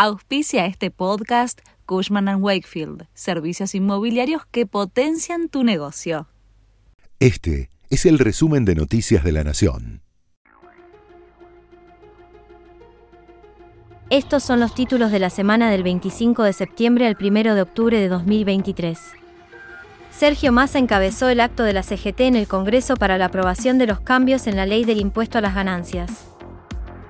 Auspicia este podcast Cushman ⁇ Wakefield, servicios inmobiliarios que potencian tu negocio. Este es el resumen de Noticias de la Nación. Estos son los títulos de la semana del 25 de septiembre al 1 de octubre de 2023. Sergio Massa encabezó el acto de la CGT en el Congreso para la aprobación de los cambios en la ley del impuesto a las ganancias.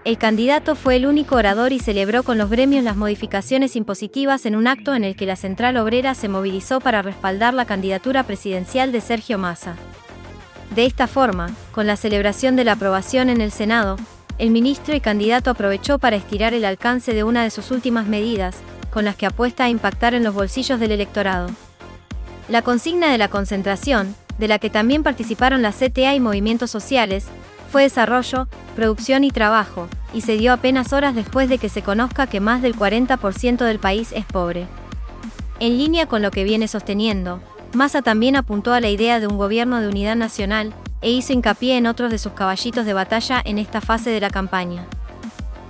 El candidato fue el único orador y celebró con los gremios las modificaciones impositivas en un acto en el que la Central Obrera se movilizó para respaldar la candidatura presidencial de Sergio Massa. De esta forma, con la celebración de la aprobación en el Senado, el ministro y candidato aprovechó para estirar el alcance de una de sus últimas medidas, con las que apuesta a impactar en los bolsillos del electorado. La consigna de la concentración, de la que también participaron la CTA y movimientos sociales, fue desarrollo, producción y trabajo, y se dio apenas horas después de que se conozca que más del 40% del país es pobre. En línea con lo que viene sosteniendo, Massa también apuntó a la idea de un gobierno de unidad nacional, e hizo hincapié en otros de sus caballitos de batalla en esta fase de la campaña.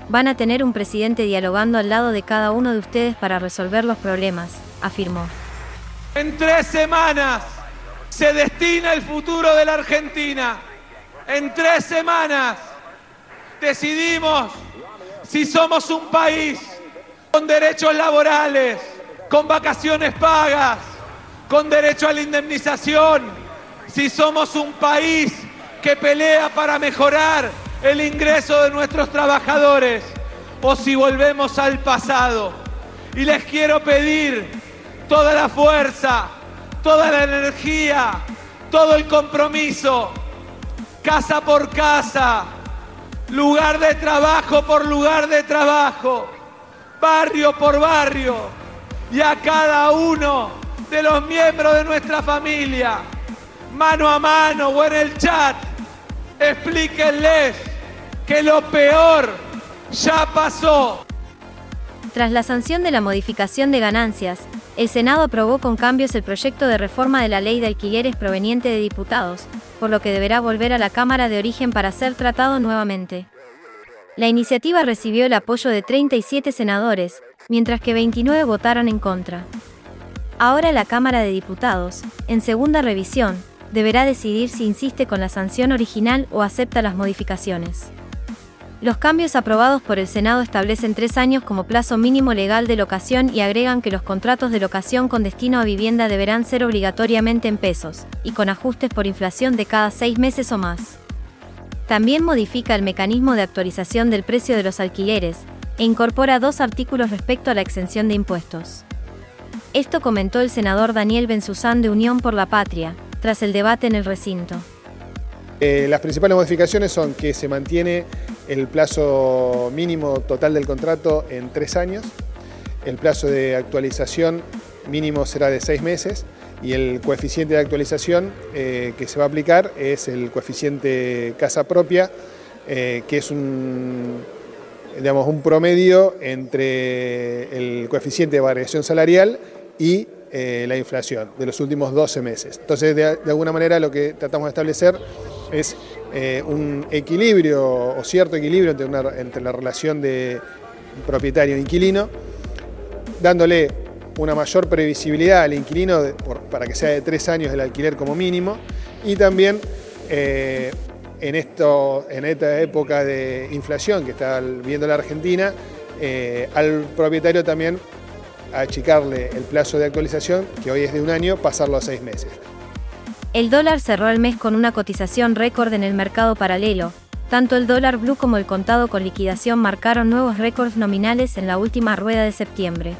Van a tener un presidente dialogando al lado de cada uno de ustedes para resolver los problemas, afirmó. En tres semanas se destina el futuro de la Argentina. En tres semanas decidimos si somos un país con derechos laborales, con vacaciones pagas, con derecho a la indemnización, si somos un país que pelea para mejorar el ingreso de nuestros trabajadores o si volvemos al pasado. Y les quiero pedir toda la fuerza, toda la energía, todo el compromiso, casa por casa, lugar de trabajo por lugar de trabajo, barrio por barrio, y a cada uno de los miembros de nuestra familia mano a mano o en el chat, explíquenles que lo peor ya pasó. Tras la sanción de la modificación de ganancias, el Senado aprobó con cambios el proyecto de reforma de la ley de alquileres proveniente de diputados, por lo que deberá volver a la Cámara de origen para ser tratado nuevamente. La iniciativa recibió el apoyo de 37 senadores, mientras que 29 votaron en contra. Ahora la Cámara de Diputados, en segunda revisión, deberá decidir si insiste con la sanción original o acepta las modificaciones. Los cambios aprobados por el Senado establecen tres años como plazo mínimo legal de locación y agregan que los contratos de locación con destino a vivienda deberán ser obligatoriamente en pesos, y con ajustes por inflación de cada seis meses o más. También modifica el mecanismo de actualización del precio de los alquileres, e incorpora dos artículos respecto a la exención de impuestos. Esto comentó el senador Daniel Benzuzán de Unión por la Patria, tras el debate en el recinto. Eh, las principales modificaciones son que se mantiene el plazo mínimo total del contrato en tres años, el plazo de actualización mínimo será de seis meses y el coeficiente de actualización eh, que se va a aplicar es el coeficiente casa propia, eh, que es un, digamos, un promedio entre el coeficiente de variación salarial y eh, la inflación de los últimos 12 meses. Entonces, de, alguna manera lo que tratamos de establecer es eh, un equilibrio o cierto equilibrio entre, entre la relación de propietario-inquilino, dándole una mayor previsibilidad al inquilino para que sea de tres años el alquiler como mínimo y también eh, en, esto, en esta época de inflación que está viviendo la Argentina, al propietario también achicarle el plazo de actualización, que hoy es de un año, pasarlo a seis meses. El dólar cerró el mes con una cotización récord en el mercado paralelo. Tanto el dólar blue como el contado con liquidación marcaron nuevos récords nominales en la última rueda de septiembre.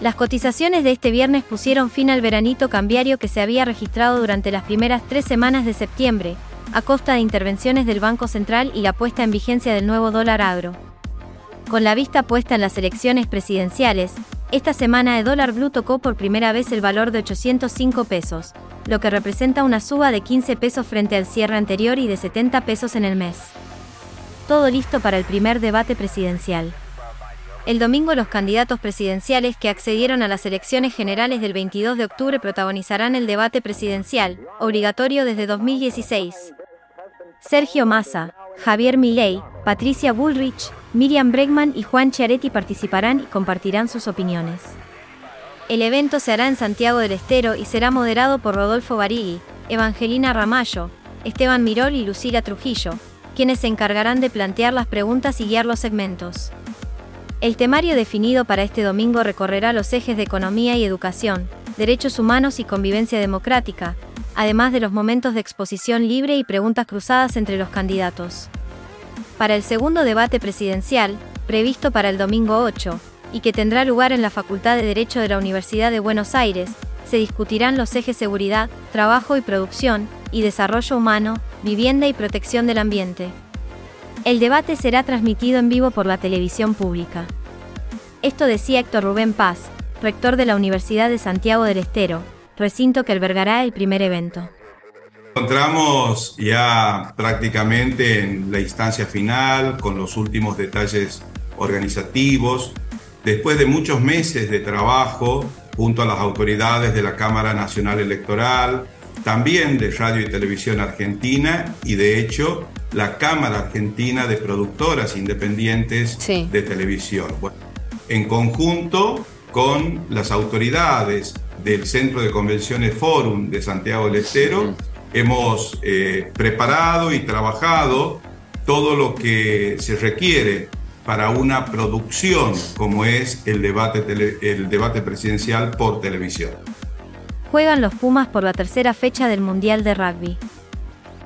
Las cotizaciones de este viernes pusieron fin al veranito cambiario que se había registrado durante las primeras tres semanas de septiembre, a costa de intervenciones del Banco Central y la puesta en vigencia del nuevo dólar agro. Con la vista puesta en las elecciones presidenciales, esta semana el dólar blue tocó por primera vez el valor de 805 pesos, lo que representa una suba de 15 pesos frente al cierre anterior y de 70 pesos en el mes. Todo listo para el primer debate presidencial. El domingo los candidatos presidenciales que accedieron a las elecciones generales del 22 de octubre protagonizarán el debate presidencial, obligatorio desde 2016. Sergio Massa, Javier Milei, Patricia Bullrich, Miriam Bregman y Juan Chiaretti participarán y compartirán sus opiniones. El evento se hará en Santiago del Estero y será moderado por Rodolfo Barigui, Evangelina Ramallo, Esteban Mirol y Lucila Trujillo, quienes se encargarán de plantear las preguntas y guiar los segmentos. El temario definido para este domingo recorrerá los ejes de economía y educación, derechos humanos y convivencia democrática, además de los momentos de exposición libre y preguntas cruzadas entre los candidatos. Para el segundo debate presidencial, previsto para el domingo 8, y que tendrá lugar en la Facultad de Derecho de la Universidad de Buenos Aires, se discutirán los ejes seguridad, trabajo y producción, y desarrollo humano, vivienda y protección del ambiente. El debate será transmitido en vivo por la televisión pública. Esto decía Héctor Rubén Paz, rector de la Universidad de Santiago del Estero, recinto que albergará el primer evento. Encontramos ya prácticamente en la instancia final con los últimos detalles organizativos, después de muchos meses de trabajo junto a las autoridades de la Cámara Nacional Electoral, también de Radio y Televisión Argentina y de hecho la Cámara Argentina de Productoras Independientes de Televisión. en conjunto con las autoridades del Centro de Convenciones Forum de Santiago del Estero, hemos eh, preparado y trabajado todo lo que se requiere para una producción como es el debate, el debate presidencial por televisión. Juegan los Pumas por la tercera fecha del Mundial de Rugby.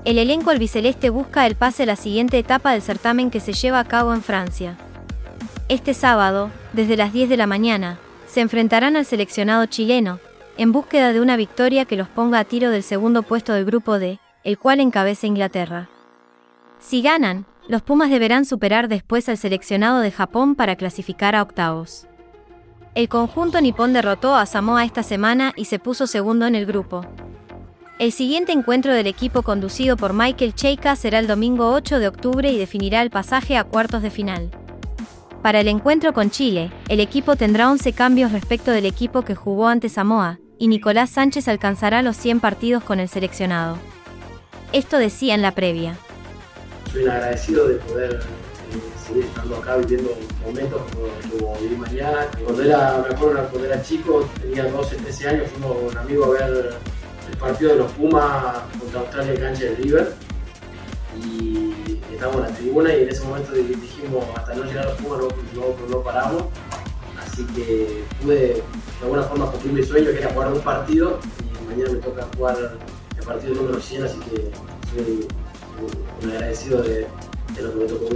El elenco albiceleste busca el pase a la siguiente etapa del certamen que se lleva a cabo en Francia. Este sábado, desde las 10 de la mañana, se enfrentarán al seleccionado chileno, en búsqueda de una victoria que los ponga a tiro del segundo puesto del grupo D, el cual encabeza Inglaterra. Si ganan, los Pumas deberán superar después al seleccionado de Japón para clasificar a octavos. El conjunto nipón derrotó a Samoa esta semana y se puso segundo en el grupo. El siguiente encuentro del equipo conducido por Michael Cheika será el domingo 8 de octubre y definirá el pasaje a cuartos de final. Para el encuentro con Chile, el equipo tendrá 11 cambios respecto del equipo que jugó ante Samoa, y Nicolás Sánchez alcanzará los 100 partidos con el seleccionado. Esto decía en la previa soy agradecido de poder eh, seguir estando acá viviendo momentos como, viví mañana. Cuando era, me acuerdo cuando era chico, tenía 12, 13 años, fuimos con un amigo a ver el partido de los Pumas contra Australia cancha de River. Y estábamos en la tribuna y en ese momento dijimos hasta no llegar a los Pumas no, no, paramos. Así que pude de alguna forma cumplir mi sueño que era jugar un partido y mañana me toca jugar el partido número 100, así que soy agradecido de, lo que me tocó.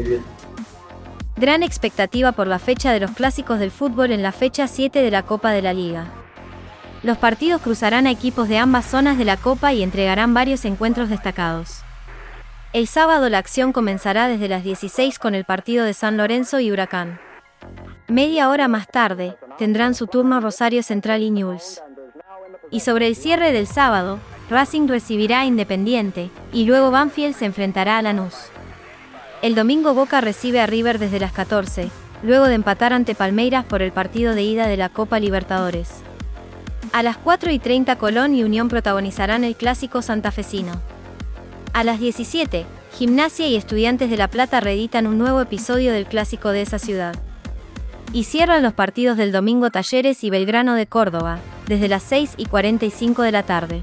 Gran expectativa por la fecha de los clásicos del fútbol en la fecha 7 de la Copa de la Liga. Los partidos cruzarán a equipos de ambas zonas de la Copa y entregarán varios encuentros destacados. El sábado la acción comenzará desde las 16 con el partido de San Lorenzo y Huracán. Media hora más tarde, tendrán su turno Rosario Central y News. Y sobre el cierre del sábado, Racing recibirá a Independiente y luego Banfield se enfrentará a Lanús. El domingo Boca recibe a River desde las 14, luego de empatar ante Palmeiras por el partido de ida de la Copa Libertadores. A las 4 y 30 Colón y Unión protagonizarán el clásico santafesino. A las 17, Gimnasia y Estudiantes de La Plata reeditan un nuevo episodio del clásico de esa ciudad. Y cierran los partidos del domingo Talleres y Belgrano de Córdoba, desde las 6 y 45 de la tarde.